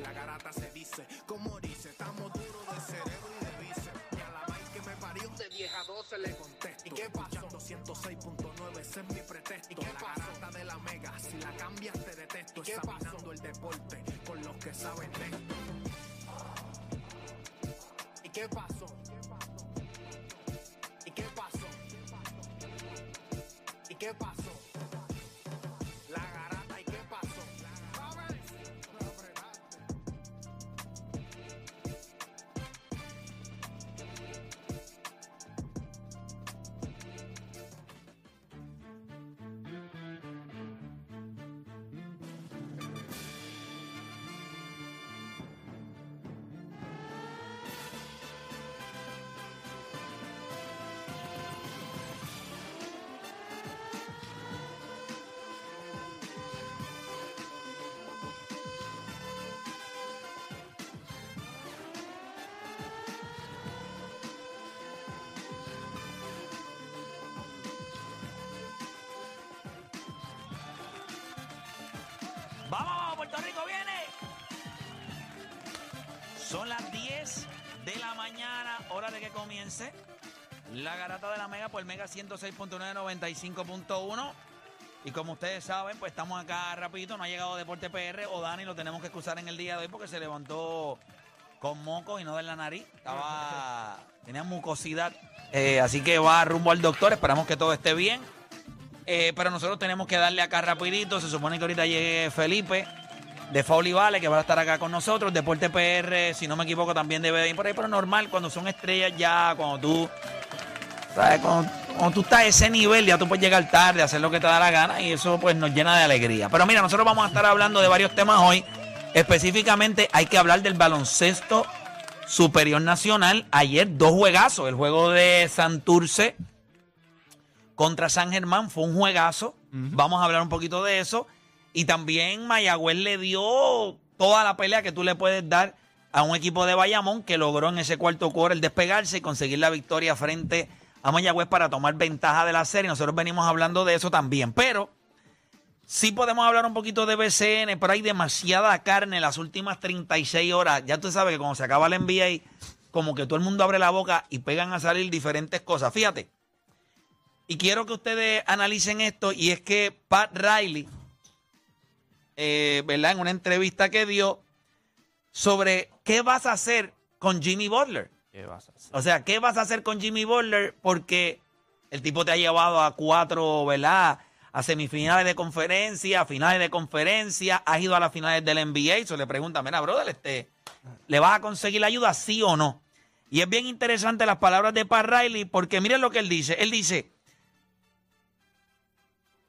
la garata se dice Como dice, estamos duros de cerebro y de bíceps Y a la vaina que me parió, de vieja 12 le contesto ¿Y qué pasó? 106.9, ese es mi pretexto ¿Y qué La garata de la mega, si la cambias te detesto ¿Y qué Examinando el deporte con los que saben de esto ¿Y qué pasó? ¿Y qué pasó? ¿Y qué pasó? Son las 10 de la mañana, hora de que comience la garata de la Mega por Mega 106.995.1. Y como ustedes saben, pues estamos acá rapidito, no ha llegado Deporte PR o Dani, lo tenemos que excusar en el día de hoy porque se levantó con moco y no de la nariz. Estaba, tenía mucosidad. Eh, así que va rumbo al doctor, esperamos que todo esté bien. Eh, pero nosotros tenemos que darle acá rapidito. Se supone que ahorita llegue Felipe de Fauli Vale, que va a estar acá con nosotros. Deporte PR, si no me equivoco, también debe de ir por ahí. Pero normal, cuando son estrellas ya, cuando tú... ¿sabes? Cuando, cuando tú estás a ese nivel, ya tú puedes llegar tarde, hacer lo que te da la gana y eso pues nos llena de alegría. Pero mira, nosotros vamos a estar hablando de varios temas hoy. Específicamente hay que hablar del baloncesto superior nacional. Ayer dos juegazos. El juego de Santurce contra San Germán fue un juegazo. Vamos a hablar un poquito de eso. Y también Mayagüez le dio toda la pelea que tú le puedes dar a un equipo de Bayamón que logró en ese cuarto quarter el despegarse y conseguir la victoria frente a Mayagüez para tomar ventaja de la serie. Nosotros venimos hablando de eso también. Pero sí podemos hablar un poquito de BCN, pero hay demasiada carne en las últimas 36 horas. Ya tú sabes que cuando se acaba el NBA, como que todo el mundo abre la boca y pegan a salir diferentes cosas. Fíjate. Y quiero que ustedes analicen esto, y es que Pat Riley, eh, ¿verdad? En una entrevista que dio sobre qué vas a hacer con Jimmy Butler. ¿Qué vas a hacer? O sea, ¿qué vas a hacer con Jimmy Butler? Porque el tipo te ha llevado a cuatro, ¿verdad? A semifinales de conferencia, a finales de conferencia, has ido a las finales del NBA. Y se le pregunta, mira, brother, este, ¿le vas a conseguir la ayuda, sí o no? Y es bien interesante las palabras de Pat Riley, porque miren lo que él dice. Él dice,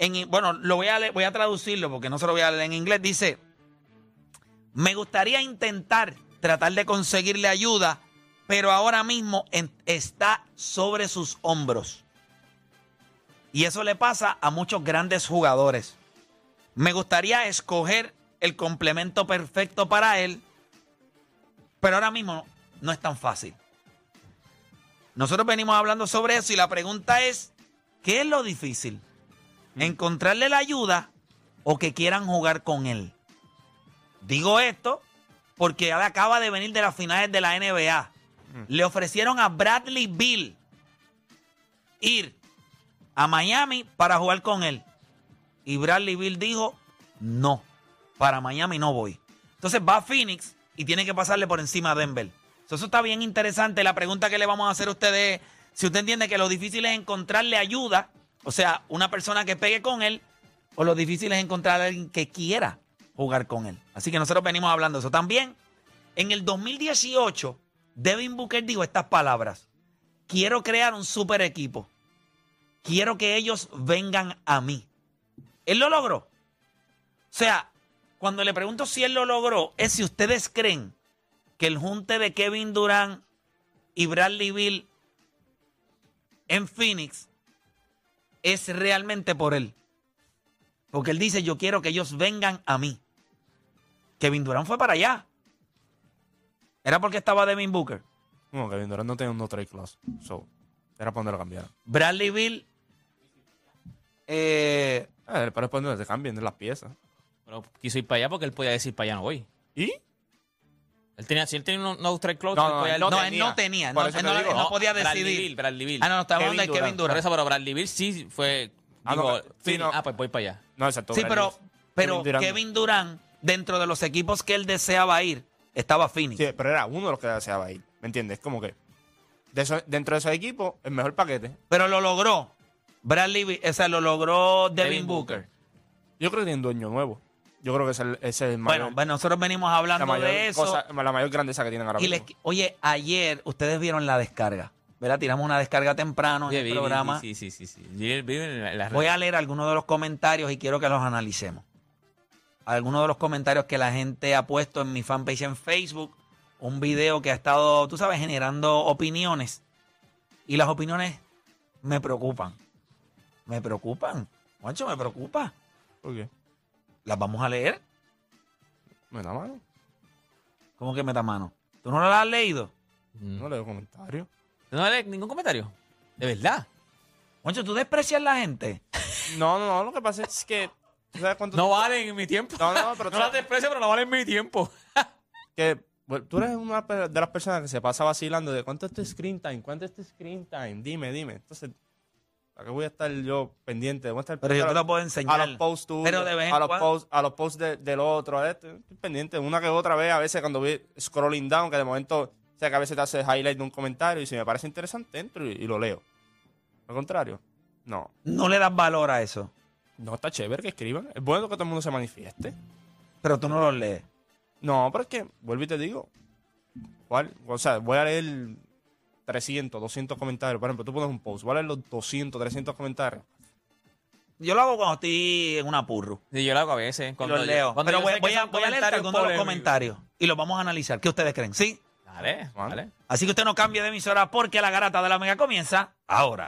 en, bueno, lo voy a, a traducirlo porque no se lo voy a leer en inglés. Dice, me gustaría intentar tratar de conseguirle ayuda, pero ahora mismo está sobre sus hombros. Y eso le pasa a muchos grandes jugadores. Me gustaría escoger el complemento perfecto para él, pero ahora mismo no es tan fácil. Nosotros venimos hablando sobre eso y la pregunta es, ¿qué es lo difícil? ¿Encontrarle la ayuda o que quieran jugar con él? Digo esto porque él acaba de venir de las finales de la NBA. Le ofrecieron a Bradley Bill ir a Miami para jugar con él. Y Bradley Bill dijo, no, para Miami no voy. Entonces va a Phoenix y tiene que pasarle por encima a Denver. So, Eso está bien interesante. La pregunta que le vamos a hacer a ustedes es si usted entiende que lo difícil es encontrarle ayuda, o sea, una persona que pegue con él, o lo difícil es encontrar a alguien que quiera jugar con él. Así que nosotros venimos hablando de eso. También, en el 2018, Devin Booker dijo estas palabras. Quiero crear un super equipo. Quiero que ellos vengan a mí. Él lo logró. O sea, cuando le pregunto si él lo logró, es si ustedes creen que el junte de Kevin Durant y Bradley Bill en Phoenix es realmente por él. Porque él dice, yo quiero que ellos vengan a mí. Kevin Durant fue para allá. Era porque estaba Devin Booker. No, Kevin Durant no tenía un no trade clause. So, era para donde lo cambiaron. Bradley Bill. eh, Eh, pero es para donde se cambien de las piezas. Pero quiso ir para allá porque él podía decir para allá no voy. ¿Y? Él tenía, si él tenía un no strike close, No, no, él no no, él no tenía. No, él no, él no podía Bradley decidir. Bill, Bradley Bill. Ah, no, no, estamos hablando de Kevin Kevin Por Durant. eso, pero Bradley Bill sí fue. Ah, no, digo, sí. Ah, pues voy para allá. No, exacto. Sí, Bradley pero, pero Durant no. Kevin Durant, dentro de los equipos que él deseaba ir, estaba Phoenix. Sí, pero era uno de los que deseaba ir. ¿Me entiendes? Como que de eso- dentro de esos equipos, el mejor paquete. Pero lo logró. Bradley o sea, lo logró Devin, Devin Booker. Booker. Yo creo que tiene un dueño nuevo. Yo creo que es el, ese es el mayor, Bueno, bueno, nosotros venimos la, hablando mayor de eso. cosa- la mayor grandeza que tienen ahora y mismo. les- oye, ayer ustedes vieron la descarga. ¿Verdad? Tiramos una descarga temprano en el vi- vi- programa. Sí, sí, sí. sí. Vi- vi en la- en las Voy a leer algunos de los comentarios y quiero que los analicemos. Algunos de los comentarios que la gente ha puesto en mi fanpage en Facebook. Un video que ha estado, tú sabes, generando opiniones. Y las opiniones me preocupan. Me preocupan. Juancho, me preocupa. ¿Por qué? Las vamos a leer. Me da mano. ¿Cómo que meta mano? ¿Tú no las has leído? Mm. No leo comentarios. No lees ningún comentario. De verdad. Juancho, ¿tú desprecias a la gente? No, no, no. Lo que pasa es que. ¿tú ¿Sabes cuánto? No valen en mi tiempo. No, no, pero tú no las desprecio, pero no valen en mi tiempo. que bueno, tú eres una de las personas que se pasa vacilando de cuánto es tu screen time, cuánto es tu screen time, dime, dime. Entonces, ¿para qué voy a estar yo pendiente? Voy a estar Pero yo a te los- lo puedo enseñar. A los posts tuyos, Pero de vez en a los posts, a los posts de- del otro, a este, estoy pendiente. Una que otra vez, a veces cuando voy scrolling down, que de momento, o sea, que a veces te hace highlight de un comentario y si me parece interesante, entro y, y lo leo. Al contrario, no. No le das valor a eso. No está chévere que escriban. Es bueno que todo el mundo se manifieste. Pero tú no los lees. No, pero es que, vuelvo y te digo, ¿cuál? O sea, voy a leer 300, 200 comentarios. Por ejemplo, tú pones un post, leer los 200, 300 comentarios. Yo lo hago cuando estoy en una purru. Sí, yo lo hago a veces. Cuando los yo- leo. cuando Pero yo voy, a, voy a leer algunos de los comentarios y los vamos a analizar. ¿Qué ustedes creen? ¿Sí? Dale, dale. Así que usted no cambie de emisora porque la garata de la mega comienza ahora.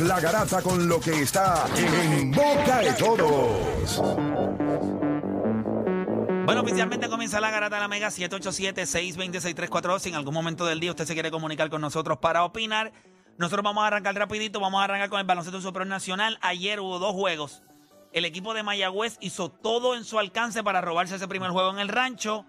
la garata con lo que está en boca de todos. Bueno, oficialmente comienza la garata de la mega 787-626-342. Si en algún momento del día usted se quiere comunicar con nosotros para opinar, nosotros vamos a arrancar rapidito. Vamos a arrancar con el baloncesto superior nacional. Ayer hubo dos juegos. El equipo de Mayagüez hizo todo en su alcance para robarse ese primer juego en el rancho.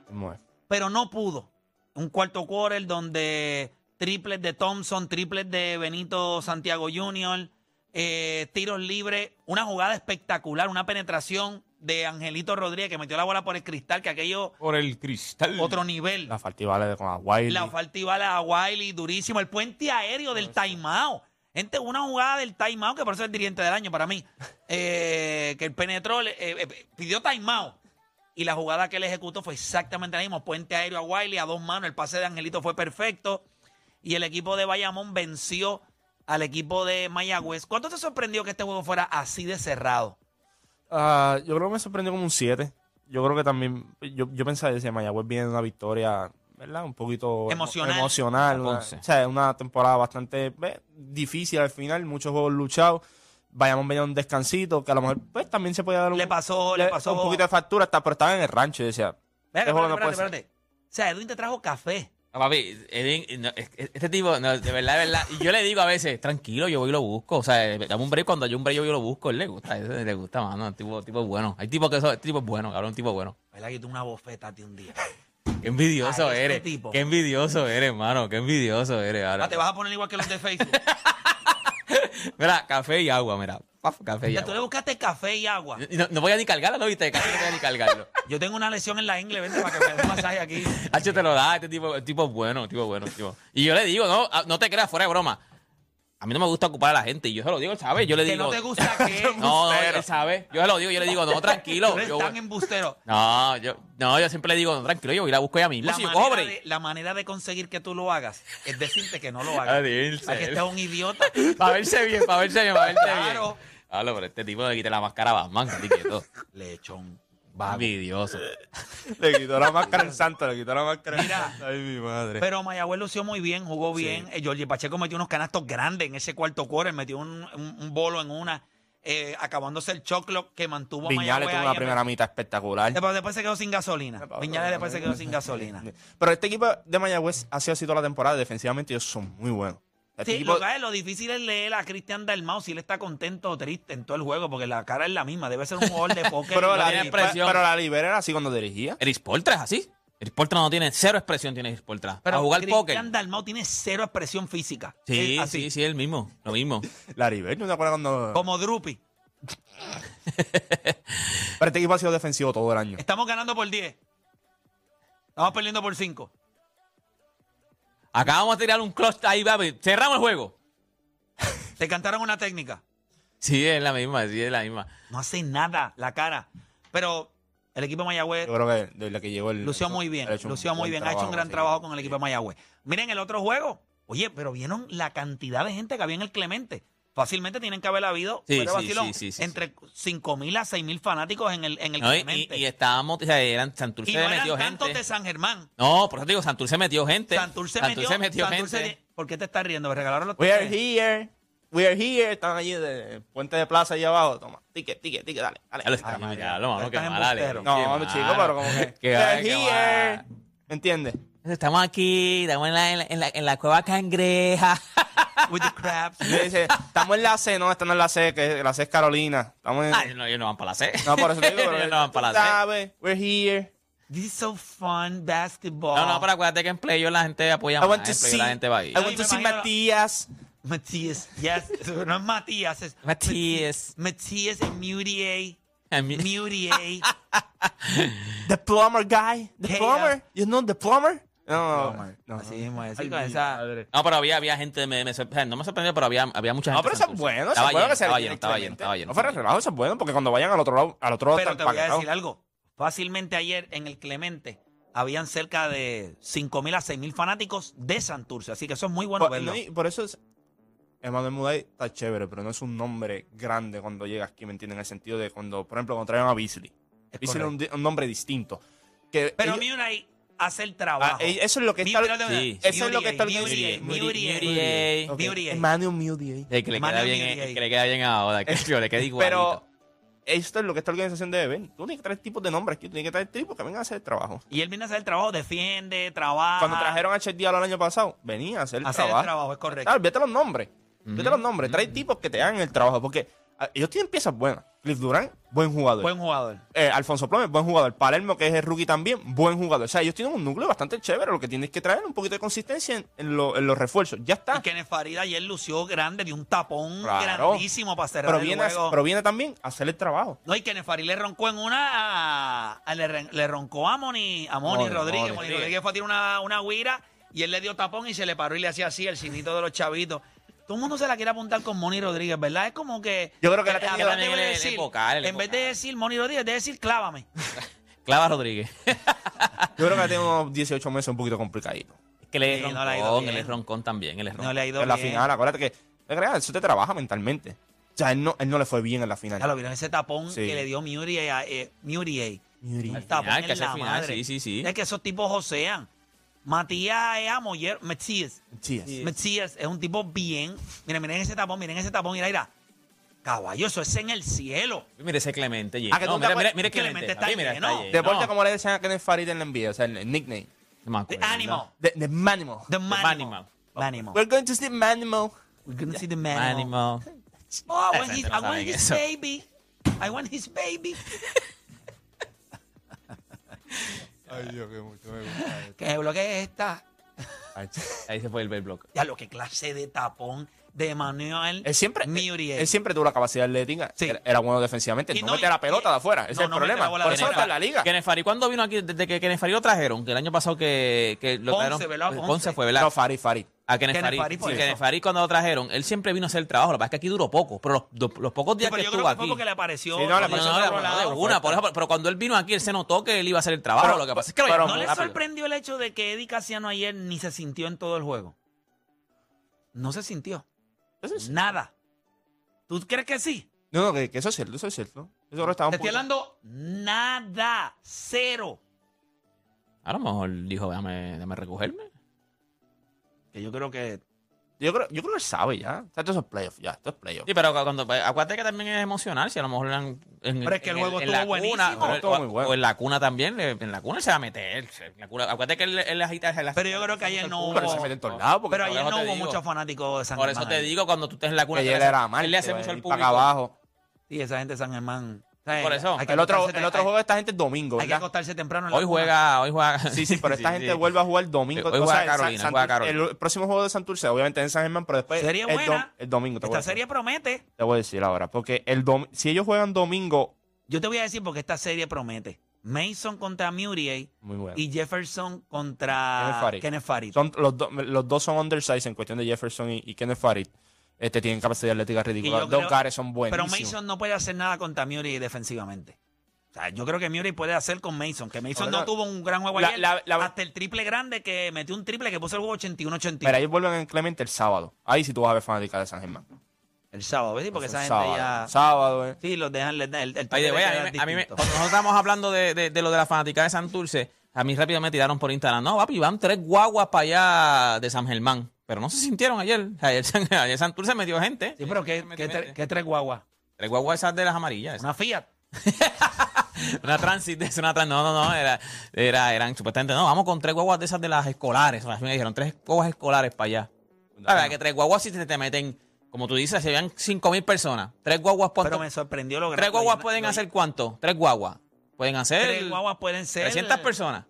Pero no pudo. Un cuarto quarter donde triples de Thompson, triples de Benito Santiago Jr., eh, tiros libres, una jugada espectacular, una penetración de Angelito Rodríguez que metió la bola por el cristal, que aquello Por el cristal. otro nivel. La falta de con Aguay. La falta a Wiley, durísimo. El puente aéreo del timeout. Gente, una jugada del timeout, que por eso es el dirigente del año para mí. eh, que el penetró, eh, eh, pidió timeout. Y la jugada que él ejecutó fue exactamente la misma. Puente aéreo a Wiley, a dos manos. El pase de Angelito fue perfecto. Y el equipo de Bayamón venció al equipo de Mayagüez. ¿Cuánto te sorprendió que este juego fuera así de cerrado? Ah, yo creo que me sorprendió como un 7. yo creo que también, yo, yo pensaba que Mayagüez viene una victoria, ¿verdad? Un poquito emo- Emocional. emocional una, o sea, una temporada bastante difícil al final, muchos juegos luchados. Vayamos venía un descansito, que a lo mejor pues también se podía dar un, Le pasó, le pasó. un poquito de factura, hasta, pero estaba en el rancho y decía, Venga, este espérate, espérate, espérate. O sea, Edwin te trajo café. No, papi, Edwin, este tipo, no, de verdad, de verdad. Y yo le digo a veces, tranquilo, yo voy y lo busco. O sea, dame un break. Cuando hay un break, yo voy y lo busco. Él le gusta, le gusta, mano. El tipo, tipo bueno. Hay tipos que son, este tipo es bueno, cabrón, un tipo bueno. ¿Verdad que tú una bofeta a un día? Qué envidioso este eres. tipo. Qué envidioso eres, mano. Qué envidioso eres. Ahora. Ah, te vas a poner igual que los de Facebook. Mira, café y agua, mira. Paf, café y Ya tú le buscaste café y agua. Y No, no voy a ni cargarlo, ¿no viste? Casi no voy a ni cargarlo. Yo tengo una lesión en la ingle, vente para que me dé un masaje aquí. Hacho te lo da, este tipo, el tipo es bueno, el tipo es bueno. el tipo. Y yo le digo, no, ah, no te creas fuera de broma. A mí no me gusta ocupar a la gente y yo se lo digo, él sabe, yo le Que digo. no te gusta que... No, no, él sabe. Yo se lo digo, yo le digo, no, tranquilo. Eres yo- tan embustero. no, yo, no, yo siempre le digo, no, tranquilo, yo voy y la busco ya mismo. La Si yo manera, cobre. de, la manera de conseguir que tú lo hagas es decirte que no lo A hagas. Para que estés un idiota. Para verse bien, para verse bien, para verse Claro. Hablo, pero este tipo le quite la máscara a Batman, que quieto. Lechón. Envidioso. le quitó la máscara al santo, le quitó la máscara al Mira. santo. Ay, mi madre. Pero Mayagüez lució muy bien, jugó bien. Eh, Jorge Pacheco metió unos canastos grandes en ese cuarto quarter, metió un, un- un bolo en una, eh, acabándose el choclo que mantuvo Viñales Mayagüez tuvo una primera mitad espectacular. Después, después se quedó sin gasolina. Viñales después se quedó sin gasolina. Pero este equipo de Mayagüez ha sido así toda la temporada. Defensivamente ellos son muy buenos. Este Sí, equipo- lo, que es, lo difícil es leer a Cristian Dalmau si él está contento o triste en todo el juego, porque la cara es la misma. Debe ser un jugador de póker. pero, la, tiene expresión. pero la libera era así cuando dirigía. Eris Poltra es así. Eris Poltra no tiene cero expresión, tiene Eris Poltra. Pero a jugar Cristian póker. Dalmau tiene cero expresión física. Sí, Es así, sí, sí, el mismo. Lo mismo. La River, ¿no te acuerdas cuando.? Como Drupi. Pero este equipo ha sido defensivo todo el año. Estamos ganando por 10. Estamos perdiendo por 5. Acá vamos a tirar un clutch ahí, papi. Cerramos el juego. Te cantaron una técnica. Sí, es la misma, sí, es la misma. No hace nada la cara. Pero el equipo de Mayagüez Yo creo que de la que llegó el. lució muy bien. ha hecho un Lució muy bien. Ha hecho un trabajo gran trabajo con el equipo de Mayagüez. Miren el otro juego. Oye, pero vieron la cantidad de gente que había en el Clemente. Fácilmente tienen que haber habido Sí, fuera de sí, vacilón, sí, sí, sí, entre 5 mil a 6 mil fanáticos en el, en el No, y, estábamos, o sea, eran, Santurce Y no eran metió tantos gente. de San Germán. No, por eso te digo, Santurce metió gente. Santurce, metió, metió Santurce gente. di- ¿Por qué te estás riendo? Me regalaron los We are here. We are here. Están allí de Puente de Plaza allí abajo. Toma. Ticket, ticket, ticket. Dale. dale. Ya lo está, ya lo mano, mala, embustero. qué No, chico, pero como que. Qué We are here. va. ¿Me entiendes? Estamos aquí, estamos en la, en la, en la, en la cueva cangreja. With the crabs. Le dice, estamos en la C, no, esta no es la C, que la C es Carolina. Estamos en. Ah, ellos no, ellos no van para la C. No, por eso te digo, pero ellos no van para la C. sabes, we're here. This is so fun, basketball. No, no, pero acuérdate que en playoff la gente apoya I más. want to En see, la gente va a I want to me see Matías. Matías. Yes. No es Matías, es Matías. Matías y Mutier. Mutier. The plumber guy. The Hey, plumber. You know the plumber? No, no. no. Así mismo, así Ay, con esa... No, pero había, había gente, me, me no me sorprendió, pero había, había mucha gente. No, pero eso es Santurce. bueno, eso Estaba es bueno lleno, que se estaba lleno, estaba lleno, estaba lleno. No fuera relajo, eso es bueno, porque cuando vayan al otro lado, al otro lado Pero te voy a decir algo. Fácilmente ayer en el Clemente habían cerca de 5 mil a 6 mil fanáticos de Santurce. Así que eso es muy bueno Por, verlo. no, y por eso es. Emanuel Muday está chévere, pero no es un nombre grande cuando llega aquí, ¿me entienden? En el sentido de cuando, por ejemplo, cuando traen a Beasley. Es Beasley es un, correcto. di- un nombre distinto. Que Pero ellos- Murray hace el trabajo. ah, eh, eso es lo que está. Sí. Eso es lo que está Muriel, organizado. Muriel, Muriel. Muriel. Ok, Muriel. Que le queda Manu bien, Muriel. el que le queda bien ahora, que le queda igualito. Pero esto es lo que esta organización debe ver. Tú tienes que traer tipos de nombres aquí, tú tienes que traer tipos que vengan a hacer el trabajo. Y él viene a hacer el trabajo, defiende, trabaja. Cuando trajeron a Chet Diallo el año pasado, venía a hacer el hacer trabajo. el trabajo, es correcto. Ah, vete los nombres. Vete los nombres. Trae tipos que te hagan el trabajo. Porque ah, ellos tienen piezas buenas. Cliff Durán, buen jugador. Buen jugador. Eh, Alfonso Plomes, buen jugador. Palermo, que es el rookie también, buen jugador. O sea, ellos tienen un núcleo bastante chévere. Lo que tienes que traer es un poquito de consistencia en, en lo- en los refuerzos. Ya Y está. Kenneth Farida ayer lució grande, de un tapón Claro. grandísimo para cerrar Pero el viene, juego. pero viene también a hacer el trabajo. No, y Kenneth Farid le roncó en una. a- a- le, roncó a Moni, a Moni Moni, Rodríguez. Moni. Moni Rodríguez fue a tirar una, una guira y él le dio tapón y se le paró y le hacía así el cinito de los chavitos. Todo el mundo se la quiere apuntar con Moni Rodríguez, ¿verdad? Es como que. Yo creo que eh, la tenía- es decir- vocal, En vez de decir Moni Rodríguez, de decir clávame. Clava Rodríguez. Yo creo que tiene unos 18 meses un poquito complicadito. Es que Sí, no le ha ido roncón, bien. él es roncón también, él es roncón. No le ha ido En la bien. final, acuérdate que. Eso te trabaja mentalmente. O sea, él no, él no le fue bien en la final. Ya lo vieron, ese tapón Sí. que le dio Muriel a, eh, Muriel El tapón final, en que hace la final, madre. sí, sí, sí. Es que esos tipos josean. Matías es amoyer, Metzíes. Es un tipo bien. Miren, miren ese tapón, miren ese tapón, mira, mira. Caballo, eso es en el cielo. Mire ese Clemente. Ah, que no, tú te mira, mira, mira Clemente Clemente. está papi, mira, lleno. está lleno. Deporte como le decían a Kenneth Farid en la NBA, o sea, el, el nickname. No me The acuerdo. animal. The, the Manimal. The Manimal. manimal. Manimal. We're going to see Manimal. We're gonna see the manimal. Animal. Oh, I Esa want, his, gente no I want sabe his eso. baby. I want his baby. Ay, Dios, que mucho me gusta esto. ¿Qué bloque es esta? Ahí se fue el, el bloque. Ya lo que clase de tapón de Manuel Él siempre, Muriel. él siempre tuvo la capacidad atlética. Sí. Era, era bueno defensivamente. Y no, no, mete la y- pelota de afuera. Ese no, es el no problema. Por eso está en la liga. Kenneth Farid, ¿cuándo vino aquí? Desde que Kenneth Farid lo trajeron, que el año pasado que, que lo Ponce, trajeron. ¿verdad? Ponce, Ponce. fue, ¿verdad? No, Farid, Farid. A por Sí, Farid cuando lo trajeron, él siempre vino a hacer el trabajo. Lo que pasa es que aquí duró poco, pero los, los pocos Sí, días pero que yo estuvo creo que fue aquí. porque le apareció. Sí, no, le apareció no, no, lado. una, por eso, pero cuando él vino aquí, él se notó que él iba a hacer el trabajo. Pero- lo que pasa es que lo pero- ¿No le sorprendió el hecho de que Eddie Casiano ayer ni se sintió en todo el juego? No se sintió. Eso es- Nada. ¿Tú crees que sí? No, no, que, que eso es cierto, eso es cierto. Eso ahora estaba un Te estoy hablando nada. Cero. A lo mejor dijo, déjame, déjame recogerme. Que yo creo que. Yo creo, yo creo que él sabe ya. O sea, esto es playoff, ya. Esto es playoff. Sí, pero cuando, pues, acuérdate que también es emocional, si a lo mejor en, en- Pero es que el en juego estuvo buenísimo. Cuna, pero- muy o- bueno. O en la cuna también, en la cuna él se va a meter. en la cuna- acuérdate que él, él agita él Pero yo creo que ayer no Pero hubo. se mete en todos lados. Pero por ayer no hubo muchos fanáticos de San Por Germán. eso te digo, cuando tú estés en la cuna, ayer era mal. él le hace mucho al público. acá abajo. Sí, esa gente de San Germán. Por eso. El otro, el otro juego de esta gente es domingo, Hay que acostarse temprano. en la Hoy cuna. juega, hoy juega. Sí, sí, pero esta Sí, gente sí. vuelve a jugar domingo. Hoy O juega sea, Carolina, San- juega Santur- Carolina. El próximo juego de Santurce, obviamente en San Germán, pero después. Serie el, buena. el domingo. Te voy, a Esta serie promete. te voy a decir ahora. Porque el dom- si ellos juegan domingo. Yo te voy a decir porque esta serie promete. Mason contra Muriel Muy bueno. y Jefferson contra Kenneth Farid. Kenneth Farid. Son, los, do- los dos son undersized en cuestión de Jefferson y, y Kenneth Farid. Este, tienen capacidad atlética ridícula. dos caras son Pero buenísimos. Mason no puede hacer nada contra Muriel defensivamente. O sea, yo creo que Murray puede hacer con Mason. Que Mason no tuvo un gran juego La- ayer. la- la- hasta el triple grande que metió un triple que puso el juego 81-81. Pero ahí vuelven en Clemente el sábado. Ahí sí tú vas a ver fanática de San Germán. El sábado, ¿ves? Porque esa gente sábado. ya... Sábado, eh. Sí, los dejan... El, el, el Oye, de güey, a mí, me- a mí me- distinto. cuando nosotros estábamos hablando de, de- de lo de la fanática de Santurce, a mí rápido me tiraron por Instagram. No, papi, van tres guaguas para allá de San Germán. Pero no se sintieron ayer. Ayer, ayer Santurce metió gente. Sí, pero ¿qué, qué, gente. tre- qué tres guaguas? Tres guaguas esas de las amarillas. Una Fiat. Una transit, es una trans, no, no, no, era, era, eran supuestamente, no, vamos con tres guaguas de esas de las escolares. Así me dijeron, tres guaguas escolares para allá. La verdad que tres guaguas si te, te meten, como tú dices, se vean cinco mil personas. Tres guaguas, ¿cuánto? Pero me sorprendió lo Tres guaguas pueden hacer cuánto? Tres guaguas. Pueden hacer Tres guaguas pueden ser... 300 personas.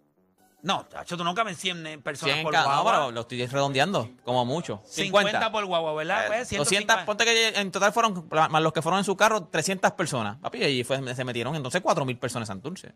No, chacho, tú no caben 100 personas 100 por cada, no, guagua. pero lo estoy redondeando, como mucho. 50. 50. por guagua, ¿verdad? Pues, 200, 150. ponte que en total fueron, más los que fueron en su carro, 300 personas. Papi, y fue- se metieron entonces 4.000 personas en Santurce.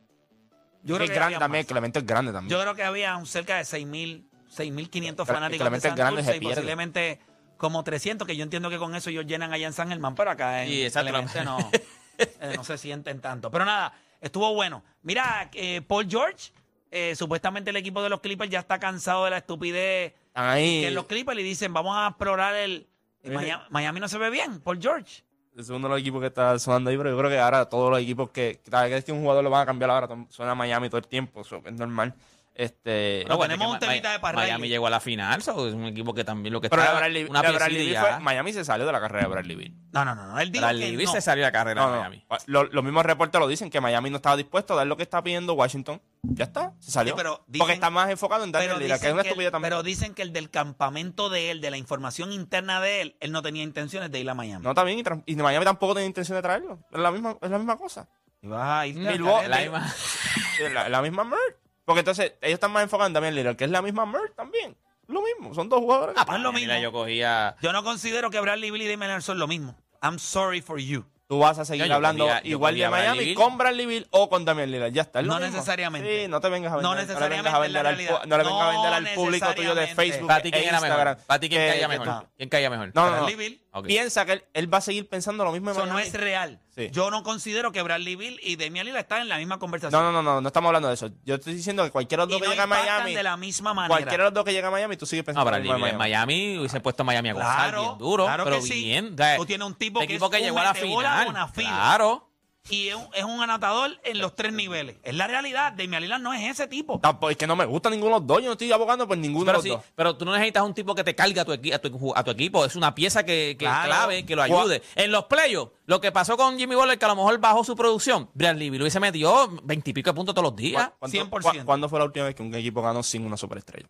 Yo creo es que grande también. más. Clemente es grande también. Yo creo que había un cerca de 6.000, 6.500 Pero fanáticos Clemente de es grande, Santurce y pierde. posiblemente como 300, que yo entiendo que con eso ellos llenan allá en San Germán, pero acá en exacto. Clemente no, eh, no se sienten tanto. Pero nada, estuvo bueno. Mira, eh, Paul George, eh, supuestamente el equipo de los Clippers ya está cansado de la estupidez ahí. que los Clippers le dicen, vamos a explorar el... Eh. Miami, Miami no se ve bien, Paul George. Es uno de los equipos que está sonando ahí, pero yo creo que ahora todos los equipos que cada vez que un jugador lo van a cambiar ahora, suena Miami todo el tiempo, eso es normal. Este, bueno, tenemos que un temita de Parrelli. Miami llegó a la final, so, es un equipo que también lo que pero está una de Bradley fue- Miami se salió de la carrera de Bradley Beal. No, no, no, no. Él dijo Bradley que Beal no. se salió de la carrera No, de no. Miami. Lo- los mismos reportes lo dicen que Miami no estaba dispuesto a dar lo que está pidiendo Washington. Ya está, se salió. Sí, pero dicen- Porque está más enfocado en Daniel Pero Lillard, que es dicen, una que el, estupidez también. pero dicen que el del campamento de él, de la información interna de él, él no tenía intenciones de ir a Miami. No, está bien, y, y Miami tampoco tiene intención de traerlo. Es la misma, es la misma cosa. Y vas a Es la, la misma merch. Porque entonces ellos están más enfocados en Damian Lillard, que es la misma merch también. Lo mismo, son dos jugadores. Ah, pues es lo Mira, mismo. yo cogía... Yo no considero que Bradley Bill y Damian Lillard son lo mismo. I'm sorry for you. Tú vas a seguir Yo- yo hablando cogía- igual de a Bradley Miami Beal. con Bradley Bill o con Damian Lillard. Ya está. es lo No mismo. necesariamente. Sí, no te vengas a vender. No le vengas necesariamente a vender al no le vengas a No vender al público tuyo de necesariamente. Facebook. ¿Para ti e quién era Instagram, mejor? ¿Para ti quién que- caía mejor? ¿Quién caía mejor? No, no, Bradley no. Beal. Ok. Piensa que él, él va a seguir pensando lo mismo en Eso no Miami. es real. Sí. Yo no considero que Bradley Bill y Damian Lillard están en la misma conversación. No, no, no, no, no estamos hablando de eso. Yo estoy diciendo que cualquiera de los dos que no llega a Miami, de la misma manera. cualquiera de los dos que llega a Miami, tú sigues pensando lo Bradley Beal en en Miami. Hubiese puesto a Miami a gozar Claro, bien duro, claro pero que sí. bien. O sea, Tú tienes un tipo que equipo es que llegó a la final. Claro. Y es un, es un anotador en los tres niveles. Es la realidad. Damian Lillard no es ese tipo. Tampoco- es que no me gusta ninguno de los dos. Yo no estoy abogando por ninguno Pero, de sí, los dos. pero tú no necesitas un tipo que te cargue a tu, equi- a tu, a tu equipo. Es una pieza que, que Claro. clave, que lo ayude. En los playoffs, lo que pasó con Jimmy Butler, que a lo mejor bajó su producción, Bradley Beal se metió veintipico de puntos todos los días. ¿Cuánto- 100%. cu- ¿Cuándo fue la última vez que un equipo ganó sin una superestrella?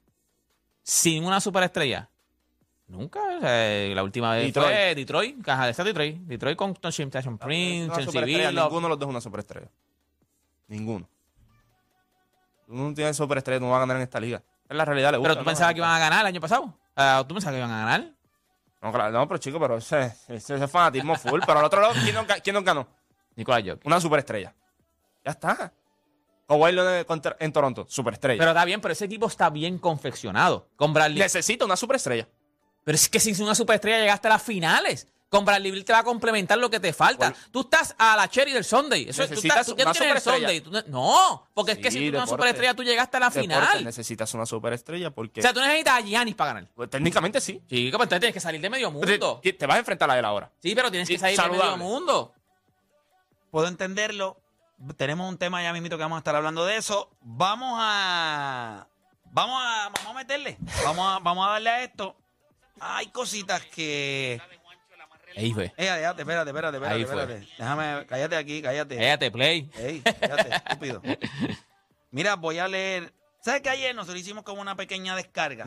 sin una superestrella. Nunca. o sea, la última vez Detroit. fue Detroit. Caja de esta Detroit. Detroit con Tyson Prince, Chelsea Billups. Ninguno de los dos es una superestrella. Ninguno. Uno no tiene superestrella, no va a ganar en esta liga. Es la realidad. Le gusta, Pero tú ¿no? pensabas que iban a ganar el año pasado. ¿Tú pensabas que iban a ganar? No, claro, no, pero chico, pero ese, ese, ese fanatismo full. Pero al otro lado, ¿quién nos, ga- quién nos ganó? Nicolás Jokic. Una superestrella. Ya está. Kawhi Leonard en Toronto, superestrella. Pero está bien, pero ese equipo está bien confeccionado. Con Bradley. Necesita una superestrella. Pero es que sin una superestrella llegaste a las finales. Con Bradley Beal te va a complementar lo que te falta. Por- tú estás a la cherry del Sunday. Eso, tú Necesitas estás, tú ya una tienes el. Sunday. Tú no- porque es que Sí, si tú tienes una superestrella, tú llegaste a la Deporte, final. necesitas una superestrella porque. O sea, tú necesitas a Giannis para ganar. pues, técnicamente sí. Chico, pues entonces tienes que salir de medio mundo. Te, te vas a enfrentar a él ahora. Sí, pero tienes que Sí, salir de saludable. medio mundo. Puedo entenderlo. Tenemos un tema ya mismito que vamos a estar hablando de eso. Vamos a. Vamos a, vamos a meterle. Vamos a, vamos a darle a esto. Hay cositas que. Ahí fue. Déjate, espérate, espérate, espérate, Ahí fue. espérate. Déjame, cállate aquí, cállate. Cállate, play. Ey, cállate, estúpido. Mira, voy a leer. ¿Sabes que ayer nosotros hicimos como una pequeña descarga?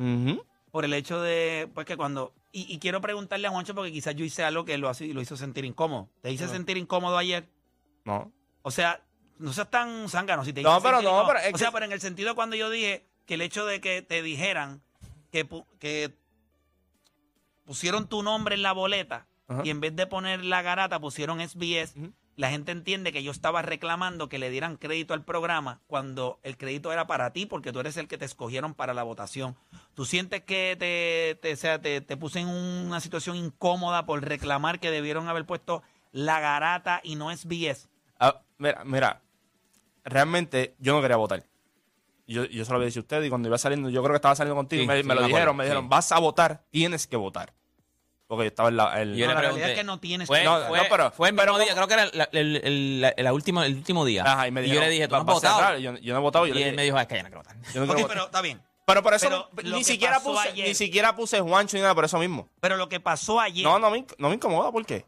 Por el hecho de, pues que cuando. Y, y quiero preguntarle a Juancho porque quizás yo hice algo que lo, así, lo hizo sentir incómodo. ¿Te hice sentir incómodo ayer? No. O sea, no seas tan zángano si te No, pero no, pero O sea, pero en el sentido cuando yo dije que el hecho de que te dijeran que, que pusieron tu nombre en la boleta Ajá. y en vez de poner la garata pusieron SBS, la gente entiende que yo estaba reclamando que le dieran crédito al programa cuando el crédito era para ti porque tú eres el que te escogieron para la votación. ¿Tú sientes que te, te, o sea, te, te puse en una situación incómoda por reclamar que debieron haber puesto la garata y no SBS? Ah, mira, mira, realmente yo no quería votar. Yo, yo se lo había dicho a usted y cuando iba saliendo, yo creo que estaba saliendo contigo, Sí, me, sí, me lo me dijeron, me dijeron, sí. vas a votar, tienes que votar. Porque yo estaba en la... el- Y yo No, le la realidad pregunté. es que no tienes Fue, que- No, fue, no, pero- fue el pero mismo día, ¿cómo? creo que era la- el, el- la- la última- el último día. Ajá, y me yo dijeron, le dije, tú "Va- no has votado. cerrar". Yo, yo no he votado. Yo Y él dije, me dijo, es que ya no quiero votar. yo no pero está bien. Pero por eso pero ni siquiera puse, ayer- ni siquiera puse Juancho ni nada por eso mismo. Pero lo que pasó ayer. No, no me, no me incomoda, ¿por qué?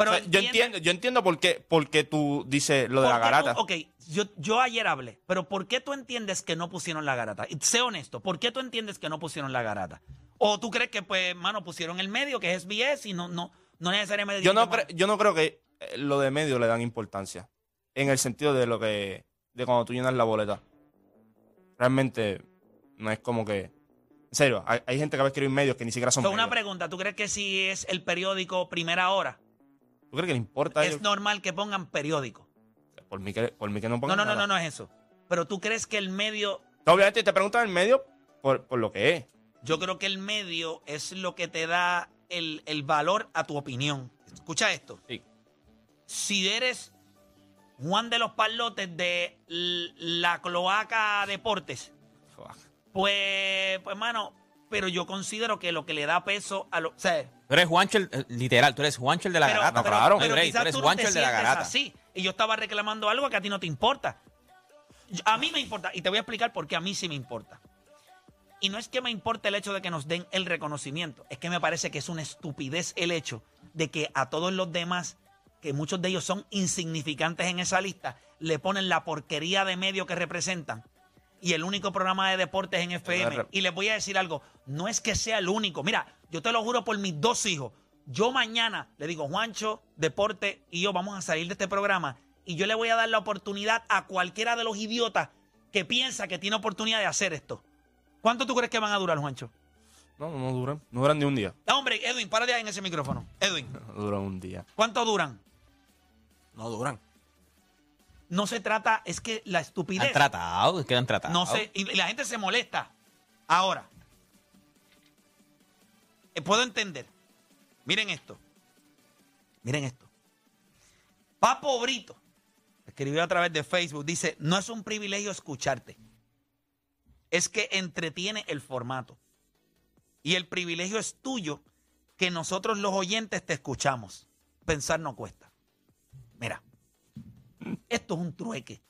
Pero O sea, yo entiendo, yo entiendo por qué, por qué tú dices lo de la ¿por qué garata. tú- ok, yo, yo ayer hablé, pero ¿por qué tú entiendes que no pusieron la garata? Sé honesto, ¿por qué tú entiendes que no pusieron la garata? ¿O tú crees que, pues, mano, pusieron el medio, que es SBS, y no, no, no necesariamente. Yo no, yo no creo que eh, lo de medio le dan importancia. En el sentido de lo que. de cuando tú llenas la boleta. Realmente no es como que. En serio, hay, hay gente que va a escribir medios que ni siquiera son. So, una pregunta, ¿tú crees que si es el periódico Primera Hora, ¿Tú crees que le importa a es ellos? normal que pongan periódico? Por mí que, por mí que no No, pongan no, no, nada. no, no es eso. Pero tú crees que el medio Obviamente te preguntan el medio por, por lo que es. Yo creo que el medio es lo que te da el, el valor a tu opinión. Escucha esto. Sí. Si eres Juan de los Palotes de l- la Cloaca Deportes, Fuck. pues, pues, mano, pero yo considero que lo que le da peso a lo. O sea, Tú eres Juancho, eh, literal, tú eres Juancho el de la pero, garata. pero- claro. pero tú eres tú no Juancho el de la garata. así. Y yo estaba reclamando algo que a ti no te importa. A mí me importa, y te voy a explicar por qué a mí sí me importa. Y no es que me importe el hecho de que nos den el reconocimiento, es que me parece que es una estupidez el hecho de que a todos los demás, que muchos de ellos son insignificantes en esa lista, le ponen la porquería de medio que representan. Y el único programa de deportes en FM. Y les voy a decir algo, no es que sea el único. Mira, yo te lo juro por mis dos hijos. Yo mañana le digo, Juancho, deporte y yo vamos a salir de este programa y yo le voy a dar la oportunidad a cualquiera de los idiotas que piensa que tiene oportunidad de hacer esto. ¿Cuánto tú crees que van a durar, Juancho? No, no duran. No duran ni un día. Ah, hombre, Edwin, párate ahí en ese micrófono. Edwin, No duran un día. ¿cuánto duran? No duran. No se trata, es que la estupidez. Han tratado, quedan tratados. No sé, y la gente se molesta. Ahora, eh, puedo entender. Miren esto. Miren esto. Papo Brito escribió a través de Facebook, dice, no es un privilegio escucharte. Es que entretiene el formato. Y el privilegio es tuyo que nosotros los oyentes te escuchamos. Pensar no cuesta. Mira, Esto es un trueque.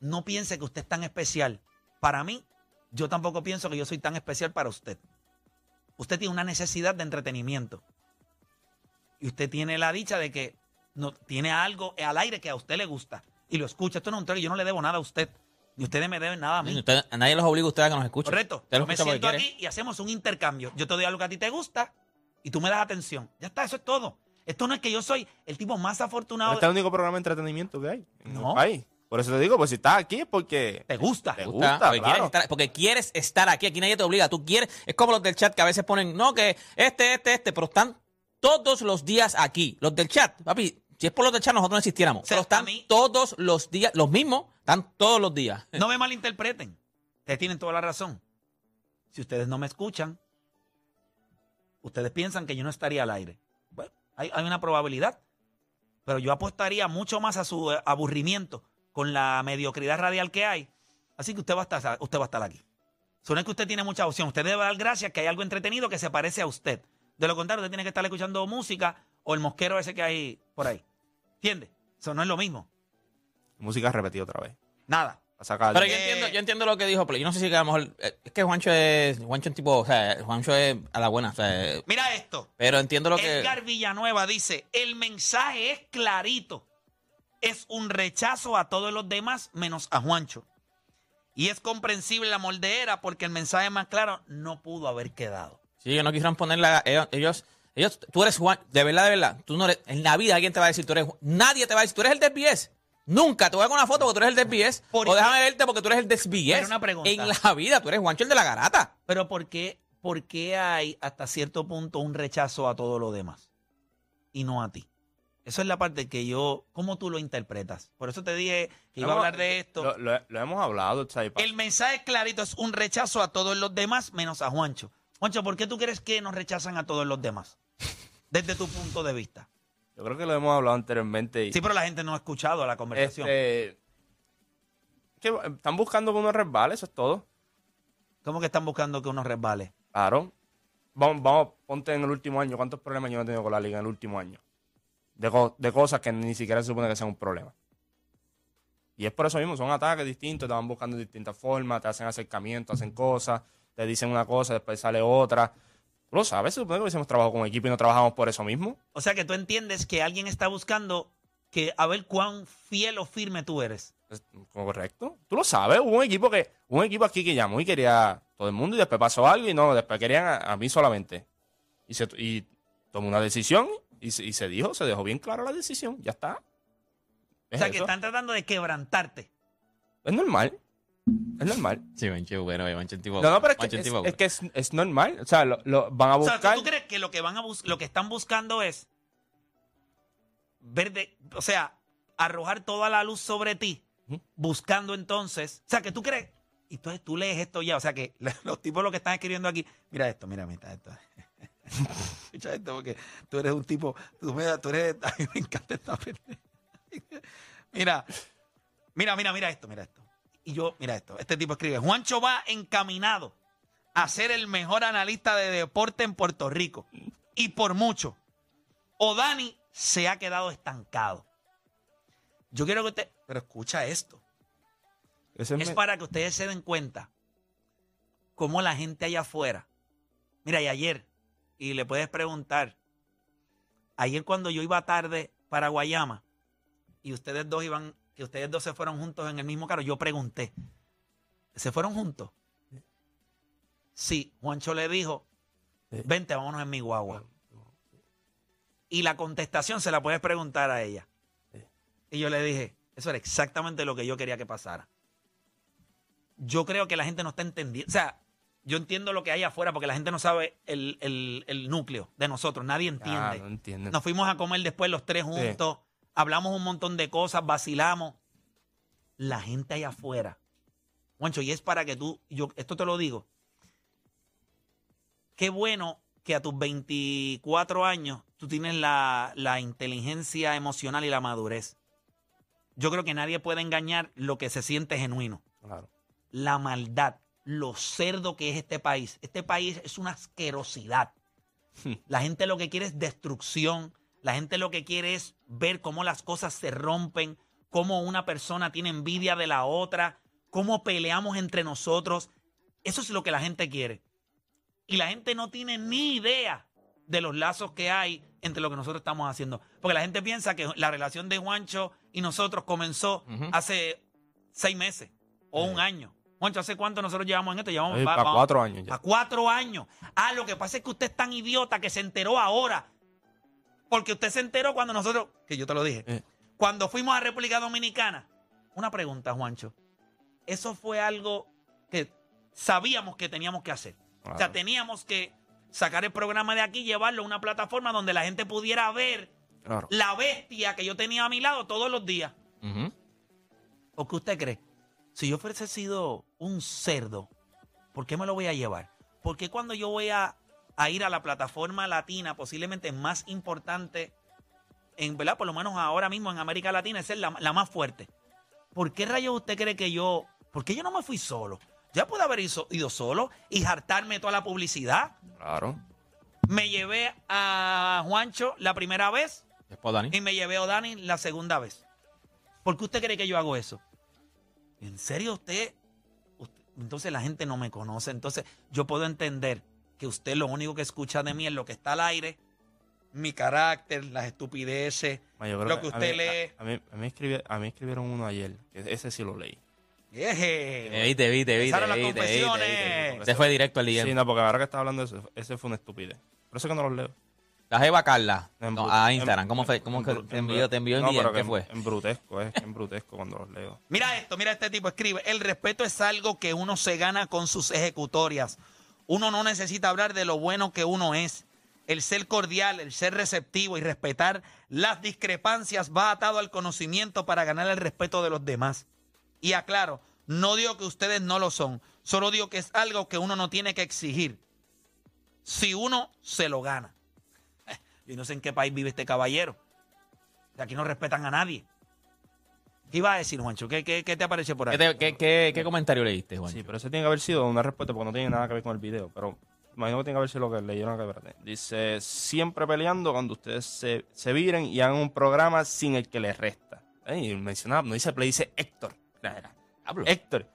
No piense que usted es tan especial. Para mí, yo tampoco pienso que yo soy tan especial para usted. Usted tiene una necesidad de entretenimiento. Y usted tiene la dicha de que no, tiene algo al aire que a usted le gusta. Y lo escucha. Esto no es un trueque. Yo no le debo nada a usted. Ni ustedes me deben nada a mí. Usted- a nadie los obliga a ustedes a que nos escuchen. Correcto. Yo me siento aquí y hacemos un intercambio. Yo te doy algo que a ti te gusta y tú me das atención. Ya está, eso es todo. Esto no es que yo soy el tipo más afortunado. Este es el único programa de entretenimiento que hay en No. el país. Por eso te digo, pues si estás aquí es porque Te gusta. te gusta, gusta, porque, quieres claro. estar, porque quieres estar aquí. Aquí nadie te obliga. Tú quieres. Es como los del chat que a veces ponen, no, que este, este, este, pero están todos los días aquí. Los del chat, papi, si es por los del chat, nosotros no existiéramos. O sea, pero están mí- todos los días, los mismos, están todos los días. No me malinterpreten. Ustedes tienen toda la razón. Si ustedes no me escuchan, ustedes piensan que yo no estaría al aire. Hay, hay una probabilidad. Pero yo apostaría mucho más a su eh, aburrimiento con la mediocridad radial que hay. Así que usted va a estar, usted va a estar aquí. Eso no es que usted tiene mucha opción. Usted debe dar gracias que hay algo entretenido que se parece a usted. De lo contrario, usted tiene que estar escuchando música o el mosquero ese que hay por ahí. ¿Entiende? Eso no es lo mismo. Música repetida otra vez. Nada. A. Pero yo Eh, entiendo, yo entiendo lo que dijo Play. Yo no sé si que a lo mejor. eh, Es que Juancho es. Juancho es tipo. O sea, Juancho es a la buena. O sea, eh, Mira esto. pero entiendo lo que. Edgar Villanueva dice, el mensaje es clarito. Es un rechazo a todos los demás menos a Juancho. Y es comprensible la moldeera porque el mensaje más claro no pudo haber quedado. Sí, ellos no quisieron ponerla. Ellos, ellos, ellos- tú eres Juan. De verdad, de verdad. Tú no eres. En la vida alguien te va a decir, tú eres. Juan. Nadie te va a decir, tú eres el desvíes. Nunca te voy a con una foto porque tú eres el desvíes. ¿Por O qué? déjame verte porque tú eres el desvíes. Pero una pregunta. En la vida, tú eres Juancho el de la garata. Pero ¿por qué, ¿por qué hay hasta cierto punto un rechazo a todo lo demás? Y no a ti. Eso es la parte que yo, ¿cómo tú lo interpretas? Por eso te dije que iba a hablar de esto. Lo, lo- lo hemos hablado, El mensaje clarito es un rechazo a todos los demás menos a Juancho. Juancho, ¿por qué tú crees que nos rechazan a todos los demás? Desde tu punto de vista. Yo creo que lo hemos hablado anteriormente. Y, Sí, pero la gente no ha escuchado la conversación. este, que están buscando que uno resbale, eso es todo. ¿Cómo que están buscando que uno resbale? Claro. Vamos, vamos, ponte en el último año. ¿Cuántos problemas yo he tenido con la liga en el último año? De, co- de cosas que ni siquiera se supone que sean un problema. Y es por eso mismo, son ataques distintos, te van buscando de distintas formas, te hacen acercamientos, hacen cosas, te dicen una cosa, después sale otra. Tú lo sabes, se supone que hicimos trabajo con equipo y no trabajamos por eso mismo. O sea que tú entiendes que alguien está buscando que a ver cuán fiel o firme tú eres. Es correcto. Tú lo sabes, hubo un equipo que, un equipo aquí que llamó y quería a todo el mundo y después pasó algo y no, después querían a, a mí solamente. Y, se, y tomó una decisión y se, y se dijo, se dejó bien clara la decisión, ya está. O sea que están tratando de quebrantarte. Es normal. Es normal. Sí, Juancho, bueno, Juancho es tipo. No, no, pero es que, es, es que es, es normal. O sea, lo, lo van a O sea, buscar. ¿tú crees que lo que van a bus- lo que están buscando es ver de, o sea, arrojar toda la luz sobre ti, buscando entonces, o sea, que tú crees y entonces tú lees esto ya, o sea, que los tipos lo que están escribiendo aquí, mira esto, mira, mira esto. Escucha esto porque tú eres un tipo, tú, me- tú eres, a mí me encanta esta pendeja. Mira, mira, mira, mira esto, mira esto. Y yo, mira esto, este tipo escribe, Juancho va encaminado a ser el mejor analista de deporte en Puerto Rico. Y por mucho. O Dani se ha quedado estancado. Yo quiero que usted, pero escucha esto. Ese es me- para que ustedes se den cuenta cómo la gente allá afuera. Mira, y ayer, y le puedes preguntar, ayer cuando yo iba tarde para Guayama y ustedes dos iban, que ustedes dos se fueron juntos en el mismo carro, yo pregunté, ¿se fueron juntos? Sí, Juancho le dijo, vente, vámonos en mi guagua. Y la contestación se la puedes preguntar a ella. Y yo le dije, eso era exactamente lo que yo quería que pasara. Yo creo que la gente no está entendiendo. O sea, yo entiendo lo que hay afuera porque la gente no sabe el, el- el núcleo de nosotros. Nadie entiende. Ah, no. Nos fuimos a comer después los tres juntos. Hablamos un montón de cosas, vacilamos. La gente allá afuera. Juancho, y es para que tú, yo esto te lo digo. Qué bueno que a tus 24 años tú tienes la, la inteligencia emocional y la madurez. Yo creo que nadie puede engañar lo que se siente genuino Claro. la maldad, lo cerdo que es este país. Este país es una asquerosidad. La gente lo que quiere es destrucción. La gente lo que quiere es ver cómo las cosas se rompen, cómo una persona tiene envidia de la otra, cómo peleamos entre nosotros. Eso es lo que la gente quiere. Y la gente no tiene ni idea de los lazos que hay entre lo que nosotros estamos haciendo. Porque la gente piensa que la relación de Juancho y nosotros comenzó hace seis meses o un año. Juancho, ¿hace cuánto nosotros llevamos en esto? Llevamos Eh, pa' pa- cuatro años ya. A cuatro años. Ah, lo que pasa es que usted es tan idiota que se enteró ahora. Porque usted se enteró cuando nosotros, que yo te lo dije, Eh. cuando fuimos a República Dominicana. Una pregunta, Juancho. Eso fue algo que sabíamos que teníamos que hacer. O sea, teníamos que sacar el programa de aquí llevarlo a una plataforma donde la gente pudiera ver Claro. la bestia que yo tenía a mi lado todos los días. ¿O qué usted cree? Si yo fuese sido un cerdo, ¿por qué me lo voy a llevar? ¿Por qué cuando yo voy a, a ir a la plataforma latina, posiblemente más importante, en verdad, por lo menos ahora mismo en América Latina, es la, la más fuerte? ¿Por qué rayos usted cree que yo, por qué yo no me fui solo? Ya pude haber ido, solo y hartarme toda la publicidad. Claro. Me llevé a Juancho la primera vez Después, Dani. y me llevé a Dani la segunda vez. ¿Por qué usted cree que yo hago eso? ¿En serio usted? usted- Entonces la gente no me conoce. Entonces yo puedo entender que usted lo único que escucha de mí es lo que está al aire, mi carácter, las estupideces, Ma, yo creo lo que a usted mí- lee. A, a mí, a, mí escribi- a mí escribieron uno ayer. que ese sí lo leí. Te vi, te vi, te vi, te vi, te. Se fue directo al día. Sí, no, porque ahora que estás hablando de eso, ese fue una estupidez. Por eso es que no los leo. La Jeva Carla. No, a Instagram. ¿Cómo fue? ¿Cómo que te en envió? ¿Te envió no, en pero? ¿Qué que fue? Brutesco, es en brutesco cuando los leo. Mira esto, mira este tipo escribe, el respeto es algo que uno se gana con sus ejecutorias. Uno no necesita hablar de lo bueno que uno es. El ser cordial, el ser receptivo y respetar las discrepancias va atado al conocimiento para ganar el respeto de los demás. Y aclaro, no digo que ustedes no lo son, solo digo que es algo que uno no tiene que exigir. Si uno se lo gana. Yo no sé en qué país vive este caballero. Aquí no respetan a nadie. ¿Qué iba a decir, Juancho? ¿Qué, qué, qué te apareció por ahí? ¿Qué, te- qué- qué- qué comentario leíste, Juan? Sí, pero ese tiene que haber sido una respuesta porque no tiene nada que ver con el video. Pero imagino que tiene que haber sido lo que leyeron acá. espérate. Dice, siempre peleando cuando ustedes se, se viren y hagan un programa sin el que les resta. Y mencionaba, no dice play, dice Héctor. Era, era. Hablo. Héctor,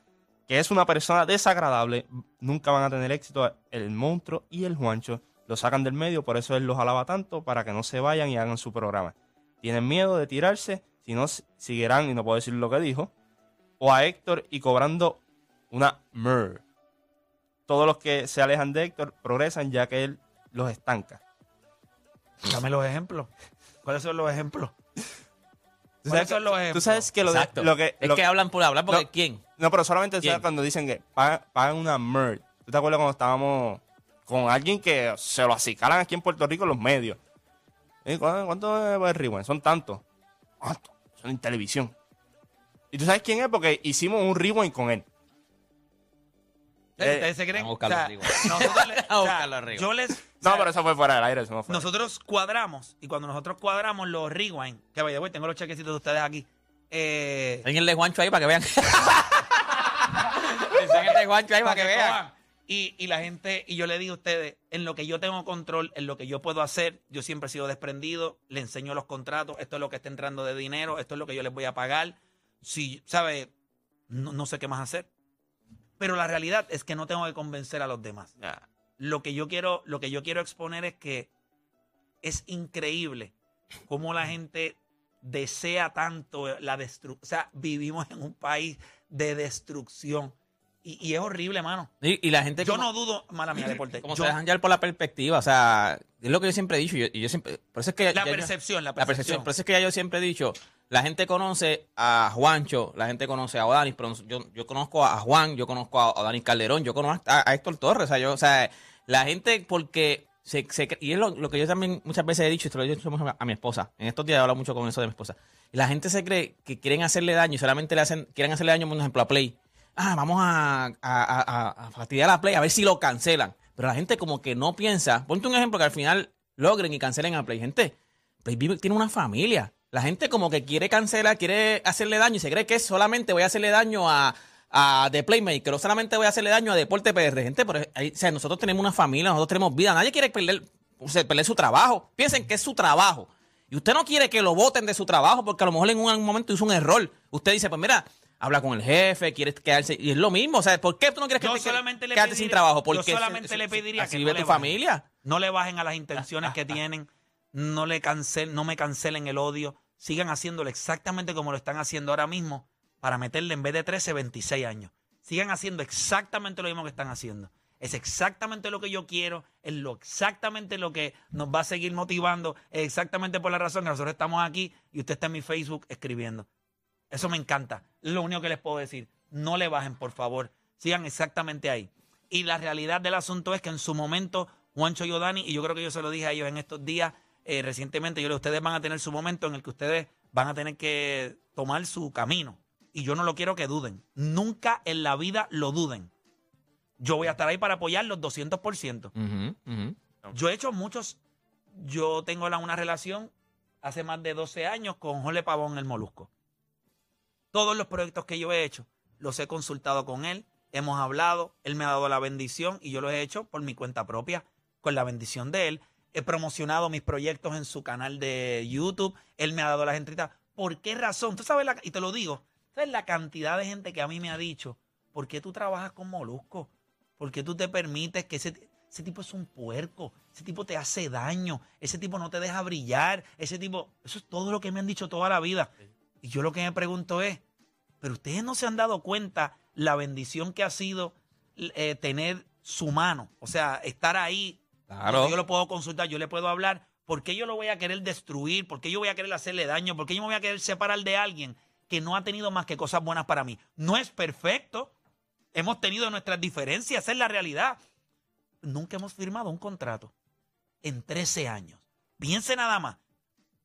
que es una persona desagradable, nunca van a tener éxito. El monstruo y el Juancho lo sacan del medio, por eso él los alaba tanto, para que no se vayan y hagan su programa. Tienen miedo de tirarse, si no, s- seguirán, y no puedo decir lo que dijo, o a Héctor y cobrando una mer. Todos los que se alejan de Héctor progresan ya que él los estanca. Dame los ejemplos. ¿Cuáles son los ejemplos? ¿Tú ¿Cuáles sabes, son los tú ejemplos? sabes que lo, de- Exacto. lo que... es lo- que hablan por hablar, porque No. ¿quién? No, pero solamente cuando dicen que pagan, pagan una mer. ¿Tú te acuerdas cuando estábamos con alguien que se lo acicalan aquí en Puerto Rico en los medios? ¿cu- ¿Cuánto es el? Son tantos. ¿Cuánto? Son en televisión. ¿Y tú sabes quién es? Porque hicimos un rewind con él. ¿Ustedes Eh, se creen? vamos a buscarlo O sea, arriba. Yo les... o No, sea, pero eso fue fuera del aire. Eso no fue. Nosotros cuadramos, y cuando nosotros cuadramos los rewind, que vaya, voy, tengo los chequecitos de ustedes aquí. Eh, Tengan el de Juancho ahí para que vean. Tengan el de Juancho ahí para que vean. Y, y la gente, y yo le digo a ustedes, en lo que yo tengo control, en lo que yo puedo hacer, yo siempre he sido desprendido, le enseño los contratos, esto es lo que está entrando de dinero, esto es lo que yo les voy a pagar. Si, ¿sabe? No, no sé qué más hacer. Pero la realidad es que no tengo que convencer a los demás. Lo que yo quiero, lo que yo quiero exponer es que es increíble cómo la gente desea tanto la destrucción. O sea, vivimos en un país de destrucción. Y, y es horrible, mano. Y, y la gente. Yo como- no dudo, mala mía, deporte. Como Yo- se dejan llevar por la perspectiva, o sea, es lo que yo siempre he dicho. y Yo, yo siempre, por eso es que la ya yo- percepción, la la percepción. percepción. Por eso es que ya yo siempre he dicho, la gente conoce a Juancho, la gente conoce a Odanis, pero yo, yo conozco a Juan, yo conozco a Odanis Calderón, yo conozco a, a Héctor Torres, o sea, yo, o sea, la gente porque se, se y es lo, lo que yo también muchas veces he dicho, y esto lo he dicho mucho a, mi esposa, en estos días he hablado mucho con eso de mi esposa, la gente se cree que quieren hacerle daño y solamente le hacen, quieren hacerle daño, por ejemplo, a Play. Ah, vamos a, a, a, a fastidiar a Play a ver si lo cancelan. Pero la gente como que no piensa. Ponte un ejemplo que al final logren y cancelen a Play. Gente, Play tiene una familia. La gente como que quiere cancelar, quiere hacerle daño y se cree que solamente voy a hacerle daño a, a The Playmaker o solamente voy a hacerle daño a Deporte PR. Gente, pero nosotros tenemos una familia, nosotros tenemos vida. Nadie quiere perder su trabajo. Piensen que es su trabajo. y usted no quiere que lo voten de su trabajo porque a lo mejor en un momento hizo un error. Usted dice, pues mira, habla con el jefe, quieres quedarse. Y es lo mismo. O sea, ¿por qué tú no quieres que Yo te, solamente quedarte pediría- sin trabajo? yo Porque solamente eso- le pediría así que no vive le tu bajen. familia. No le bajen a las intenciones que tienen, no le no me cancelen el odio, sigan haciéndolo exactamente como lo están haciendo ahora mismo para meterle en vez de 13, 26 años. Sigan haciendo exactamente lo mismo que están haciendo. Es exactamente lo que yo quiero, es lo exactamente lo que nos va a seguir motivando, es exactamente por la razón que nosotros estamos aquí y usted está en mi Facebook escribiendo. Eso me encanta. Lo único que les puedo decir, no le bajen, por favor. Sigan exactamente ahí. Y la realidad del asunto es que en su momento, Juancho y Odani, y yo creo que yo se lo dije a ellos en estos días eh, recientemente, yo le ustedes van a tener su momento en el que ustedes van a tener que tomar su camino. Y yo no lo quiero que duden. Nunca en la vida lo duden. Yo voy a estar ahí para apoyarlos 200%. Ujú, ujú. Yo he hecho muchos. Yo tengo la- una relación hace más de 12 años con Jole Pavón el Molusco. Todos los proyectos que yo he hecho los he consultado con él, hemos hablado, él me ha dado la bendición y yo los he hecho por mi cuenta propia, con la bendición de él. He promocionado mis proyectos en su canal de YouTube, él me ha dado las entradas. ¿Por qué razón? Tú sabes, la, y te lo digo, ¿sabes la cantidad de gente que a mí me ha dicho, ¿por qué tú trabajas con Molusco? ¿Por qué tú te permites que ese, ese tipo es un puerco? Ese tipo te hace daño, ese tipo no te deja brillar, ese tipo, eso es todo lo que me han dicho toda la vida. Y yo lo que me pregunto es, pero ustedes no se han dado cuenta la bendición que ha sido eh, tener su mano, o sea, estar ahí. Claro. Yo lo puedo consultar, yo le puedo hablar. ¿Por qué yo lo voy a querer destruir? ¿Por qué yo voy a querer hacerle daño? ¿Por qué yo me voy a querer separar de alguien que no ha tenido más que cosas buenas para mí? No es perfecto. Hemos tenido nuestras diferencias, esa es la realidad. Nunca hemos firmado un contrato en 13 años. Piense nada más.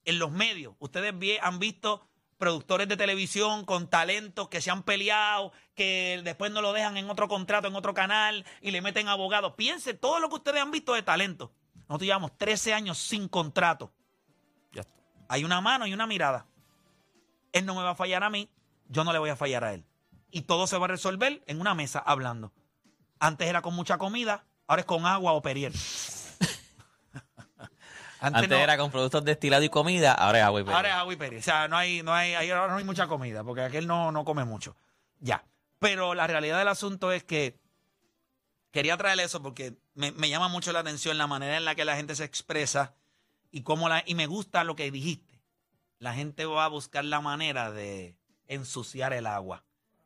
En los medios, ustedes han visto productores de televisión con talentos que se han peleado, que después no lo dejan en otro contrato, en otro canal y le meten abogados. Piense todo lo que ustedes han visto de talento. Nosotros llevamos 13 años sin contrato. Ya está. Hay una mano y una mirada. Él no me va a fallar a mí, yo no le voy a fallar a él. Y todo se va a resolver en una mesa hablando. Antes era con mucha comida, ahora es con agua o periel. Antes no- era con productos destilados y comida, ahora es agua y perro. Ahora es agua y peri. O sea, no hay, no hay, ahí ahora no hay mucha comida, porque aquel no, no come mucho. Ya. Pero la realidad del asunto es que quería traer eso porque me, me llama mucho la atención la manera en la que la gente se expresa y cómo la, y me gusta lo que dijiste. La gente va a buscar la manera de ensuciar el agua,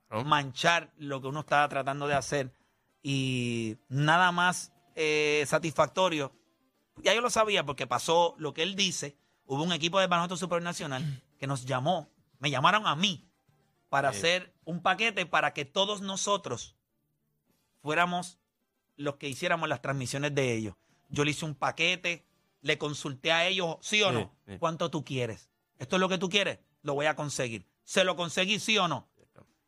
Claro. manchar lo que uno está tratando de hacer y nada más eh, satisfactorio ya yo lo sabía porque pasó lo que él dice. Hubo un equipo de baloncesto supernacional que nos llamó, me llamaron a mí para hacer un paquete para que todos nosotros fuéramos los que hiciéramos las transmisiones de ellos. Yo le hice un paquete, le consulté a ellos, sí o Sí, no, sí. cuánto tú quieres. Esto es lo que tú quieres, lo voy a conseguir. Se lo conseguí, sí o no.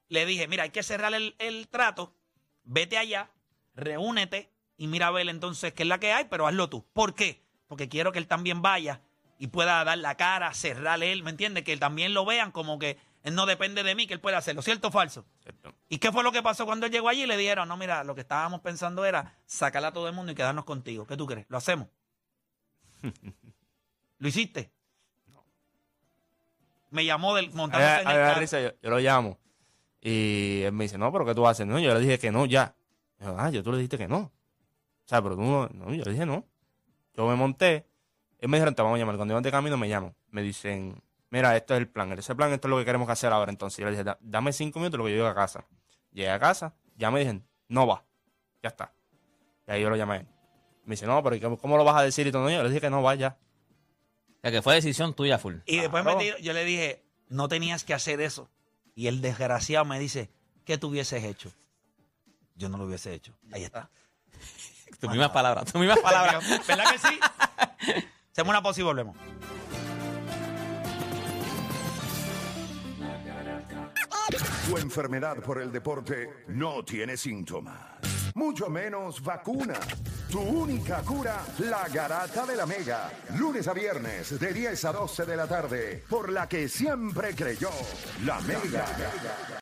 Le dije, mira, hay que cerrar el, el trato, vete allá, reúnete y mira a ver entonces qué es la que hay, pero hazlo tú. ¿Por qué? Porque quiero que él también vaya y pueda dar la cara, cerrar él, ¿me entiendes? Que él también lo vean como que él no depende de mí, que él puede hacerlo, ¿cierto o falso? Cierto. ¿Y qué fue lo que pasó cuando él llegó allí? Le dijeron, no, mira, lo que estábamos pensando era sacarla a todo el mundo y quedarnos contigo. ¿Qué tú crees? ¿Lo hacemos? ¿Lo hiciste? Me llamó del a en el carro. risa, yo, yo lo llamo. Y él me dice, no, pero ¿qué tú haces? No, yo le dije que no, ya. Yo, ah, yo tú le dijiste que no. O sea, pero tú no, no, yo le dije no. Yo me monté. Él me dijeron, te vamos a llamar. Cuando iban de camino me llaman. Me dicen, mira, esto es el plan. Ese plan, esto es lo que queremos hacer ahora. Entonces yo le dije, "Da- dame cinco minutos lo que yo llego a casa. Llegué a casa, ya me dijeron, no va. Ya está. Y ahí yo lo llamé a él. Me dice, no, pero ¿y ¿cómo, lo vas a decir? Y todo, no, yo le dije que no va ya. O sea, que fue decisión tuya, full. Y después me tiro- yo le dije, no tenías que hacer eso. Y el desgraciado me dice, ¿qué tú hubieses hecho? Yo no lo hubiese hecho. Ahí está. Tus mismas palabras, tus mismas palabras. ¿Verdad que sí? Hacemos una pausa y volvemos. Tu enfermedad por el deporte no tiene síntomas, mucho menos vacuna. Tu única cura, la garata de la mega. Lunes a viernes de 10 a 12 de la tarde, por la que siempre creyó, la mega.